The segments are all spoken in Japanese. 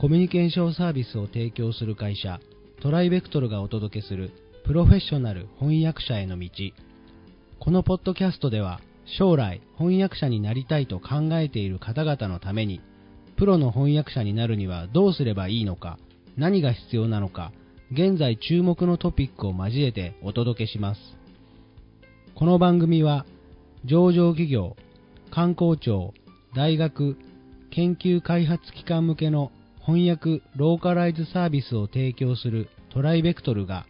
コミュニケーションサービスを提供する会社トライベクトルがお届けするプロフェッショナル翻訳者への道。このポッドキャストでは将来翻訳者になりたいと考えている方々のためにプロの翻訳者になるにはどうすればいいのか何が必要なのか現在注目のトピックを交えてお届けします。この番組は上場企業観光庁大学研究開発機関向けの翻訳ローカライズサービスを提供するトライベクトルが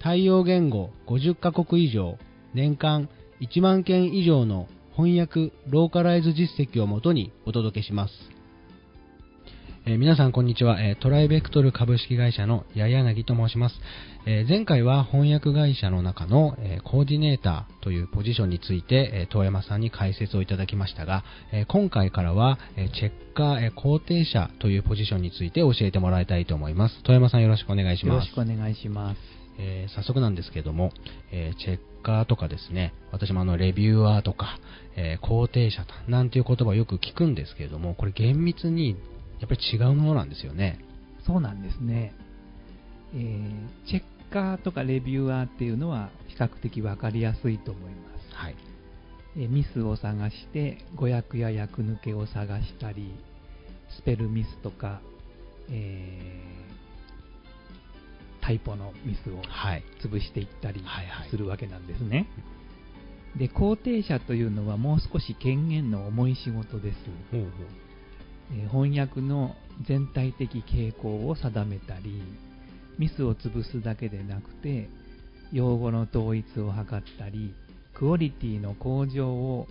対応言語50カ国以上年間1万件以上の翻訳ローカライズ実績をもとにお届けします。えー皆さんこんにちは、えートライベクトル株式会社の八重柳と申します、えー前回は翻訳会社の中の、えーコーディネーターというポジションについて、えー遠山さんに解説をいただきましたが、えー今回からは、えーチェッカー、えー肯定者というポジションについて教えてもらいたいと思います。遠山さんよろしくお願いしますよろし。くお願いします。えー早速なんですけども、えーチェッカーとかですね、私もあのレビューアーとか、えー肯定者なんていう言葉をよく聞くんですけれども、これ厳密にやっぱり違うものなんですよね。そうなんですね。えーチェッカーとかレビューアーっていうのは比較的わかりやすいと思います。はい。えーミスを探して、語訳や訳抜けを探したり、スペルミスとか、えータイポのミスをはい。潰していったりはいはいするわけなんですね。で、肯定者というのはもう少し権限の重い仕事です。ほうほうえー翻訳の全体的傾向を定めたりミスを潰すだけでなくて用語の統一を図ったりクオリティの向上を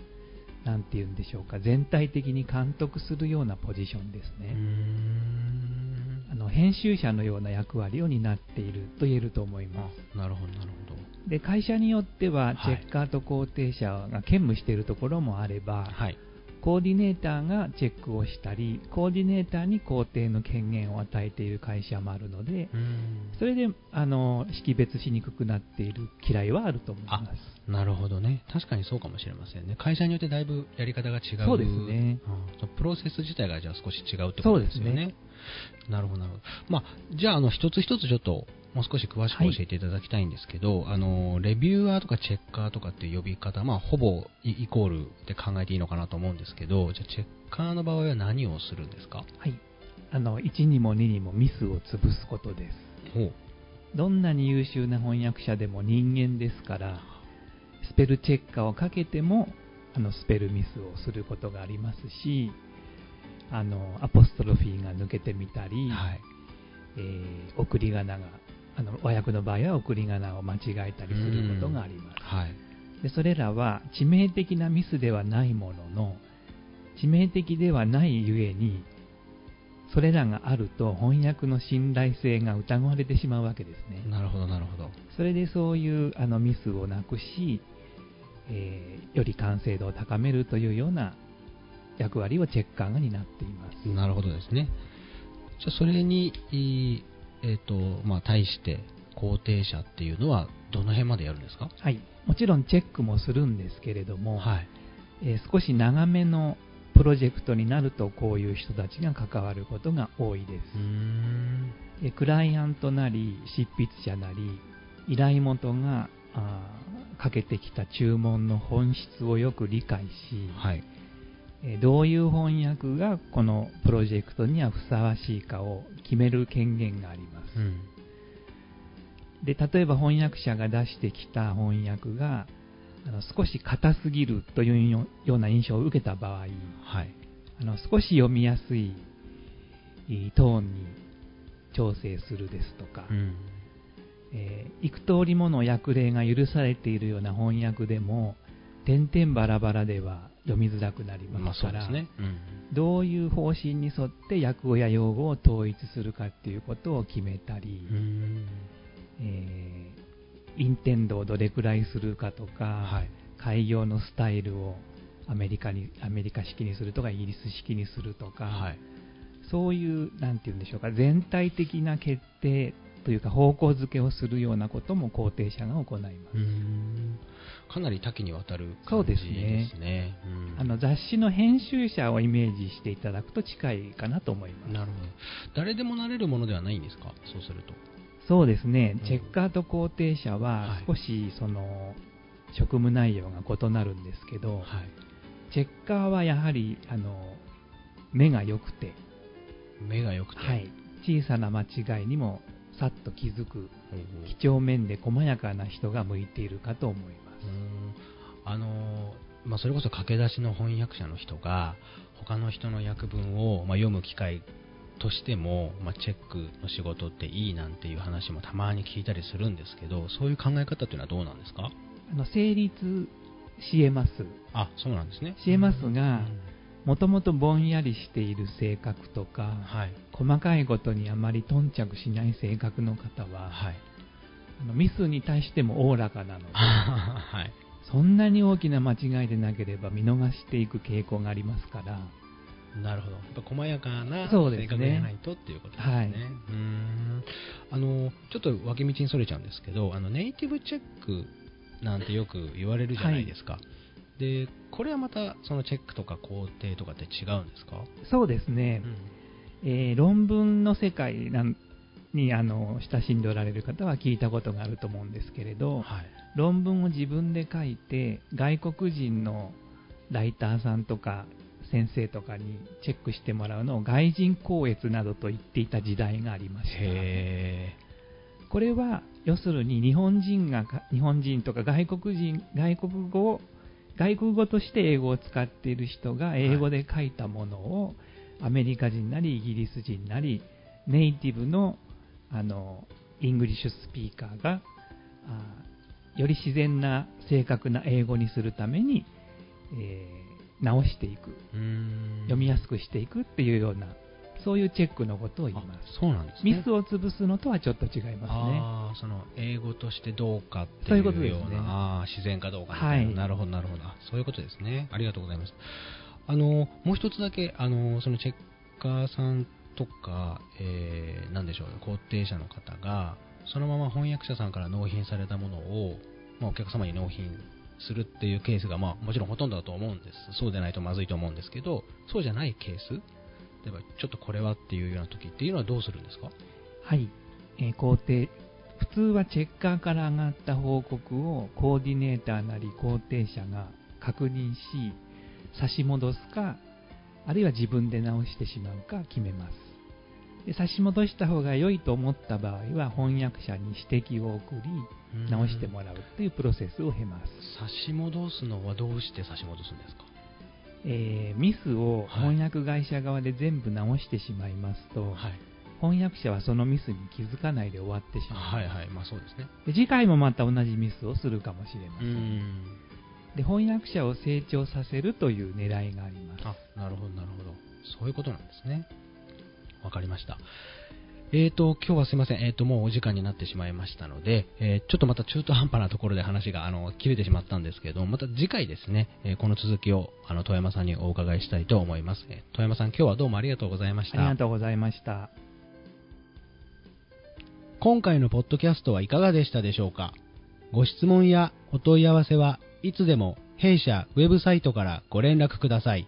何て言うんでしょうか全体的に監督するようなポジションですねんあの編集者のような役割を担っていると言えると思いますあなるほど、なるほど。で会社によってはチはいェッカーと肯定者が兼務しているところもあれば、はい。コーディネーターがチェックをしたり、コーディネーターに肯定の権限を与えている会社もあるので、それであの識別しにくくなっている嫌いはあると思います。なるほどね。確かにそうかもしれませんね。会社によってだいぶやり方が違う。そうですねうんプロセス自体がじゃあ少し違うってことですよね。なるほど、なるほど。まあ、じゃあ、あの、一つ一つちょっと、もう少し詳しくはい教えていただきたいんですけど、あの、レビューアーとかチェッカーとかっていう呼び方、まあ、ほぼイイコールで考えていいのかなと思うんですけど、じゃあ、チェッカーの場合は何をするんですか？はい。あの、1にも2にもミスを潰すことです。どんなに優秀な翻訳者でも人間ですから、スペルチェッカーをかけても、あの、スペルミスをすることがありますし、あの、アポストロフィーが抜けてみたり、はい。えー送り仮名が、あの和訳の場合は送り仮名を間違えたりすることがあります。はい。でそれらは致命的なミスではないものの、致命的ではないゆえに、それらがあると翻訳の信頼性が疑われてしまうわけですね。なるほど、なるほど。それでそういうあのミスをなくし、えーより完成度を高めるというような役割をチェッカーが担っています。なるほどですね。じゃあ、それに、いえっ、と、まあ、対して、肯定者っていうのは、どの辺までやるんですか？はい。もちろんチェックもするんですけれども、はい。えー少し長めのプロジェクトになるとこういう人たちが関わることが多いですうー。ん。でクライアントなり執筆者なり依頼元があーかけてきた注文の本質をよく理解し、はい。えーどういう翻訳がこのプロジェクトにはふさわしいかを決める権限があります。うん。で例えば翻訳者が出してきた翻訳があの少し硬すぎるというよような印象を受けた場合、はい。あの少し読みやすいトーンに調整するですとか、うん。えー幾通りもの訳例が許されているような翻訳でも点々バラバラでは読みづらくなりますから、そうん。どういう方針に沿って訳語や用語を統一するかっていうことを決めたり。えーインテンドをどれくらいするかとか、はい。開業のスタイルをアメリカにアメリカ式にするとかイギリス式にするとか、はい。そういう、なんて言うんでしょうか、全体的な決定というか方向づけをするようなことも肯定者が行います。かなり多岐にわたるそう感じですねですね。うんあの雑誌の編集者をイメージしていただくと近いかなと思います。なるほど。誰でもなれるものではないんですか？そうすると。そうですね、うんチェッカーと肯定者ははい少しその職務内容が異なるんですけど、はい。チェッカーはやはりあの目が良くて、目が良くて。はい、小さな間違いにもさっと気づく、几帳面で細やかな人が向いているかと思います。あのーまあ、それこそ駆け出しの翻訳者の人が他の人の訳文を、まあ、読む機会としても、まあ、チェックの仕事っていいなんていう話もたまに聞いたりするんですけどそういう考え方というのはどうなんですか？あの成立しえます。あそうなんですね。しえますがうんもともとぼんやりしている性格とか、はい。細かいことにあまり頓着しない性格の方は、はい。あのミスに対してもおおらかなので、はい。そんなに大きな間違いでなければ見逃していく傾向がありますから、なるほど。やっぱ細やかなそうですね。性格じゃないとっていうことですね、はい。うーん。あのちょっと脇道にそれちゃうんですけどあのネイティブチェックなんてよく言われるじゃないですか、でこれはまたそのチェックとか肯定とかって違うんですか、そうですね、えー論文の世界なんにあの親しんでおられる方は聞いたことがあると思うんですけれど、はい。論文を自分で書いて、外国人のライターさんとか先生とかにチェックしてもらうのを外人校閲などと言っていた時代がありました。へこれは要するに日本人がか日本人とか外国人外国語を外国語として英語を使っている人が英語で書いたものを、アメリカ人なりイギリス人なりネイティブのあのイングリッシュスピーカーがあより自然な正確な英語にするために、えー直していく。読みやすくしていくっていうようなそういうチェックのことを言います。あそうなんですね。ミスを潰すのとはちょっと違いますね。あーその英語としてどうかってそういいううことですね。ようなあー自然かどうかみたいな、はい。なるほどなるほど。あそういうことですね。ありがとうございます。あのもう一つだけあのそのチェッカーさんとか、えーなんでしょうね肯定者の方がそのまま翻訳者さんから納品されたものを、まあ、お客様に納品するっていうケースが、まあ、もちろんほとんどだと思うんです。そうでないとまずいと思うんですけどそうじゃないケース例えばちょっとこれはっていうような時っていうのはどうするんですか？はい、えー肯定普通はチェッカーから上がった報告をコーディネーターなり肯定者が確認し差し戻すかあるいは自分で直してしまうか決めます。で差し戻した方が良いと思った場合は翻訳者に指摘を送り直してもらうというプロセスを経ます、差し戻すのはどうして差し戻すんですか？えーミスをはい翻訳会社側で全部直してしまいますと、はい。翻訳者はそのミスに気づかないで終わってしまう、はいはい。まあそうですね。で次回もまた同じミスをするかもしれません、ん。で翻訳者を成長させるという狙いがあります。あなるほどなるほど。そういうことなんですね。わかりましたえーと、今日はすいません。えーと、もうお時間になってしまいましたので、えーちょっとまた中途半端なところで話が、あの、切れてしまったんですけど、また次回ですね、えーこの続きを、あの、遠山さんにお伺いしたいと思います。えー遠山さん、今日はどうもありがとうございましたありが。とうございました今回のポッドキャストはいかがでしたでしょうか？ご質問やお問い合わせはいつでも弊社ウェブサイトからご連絡ください。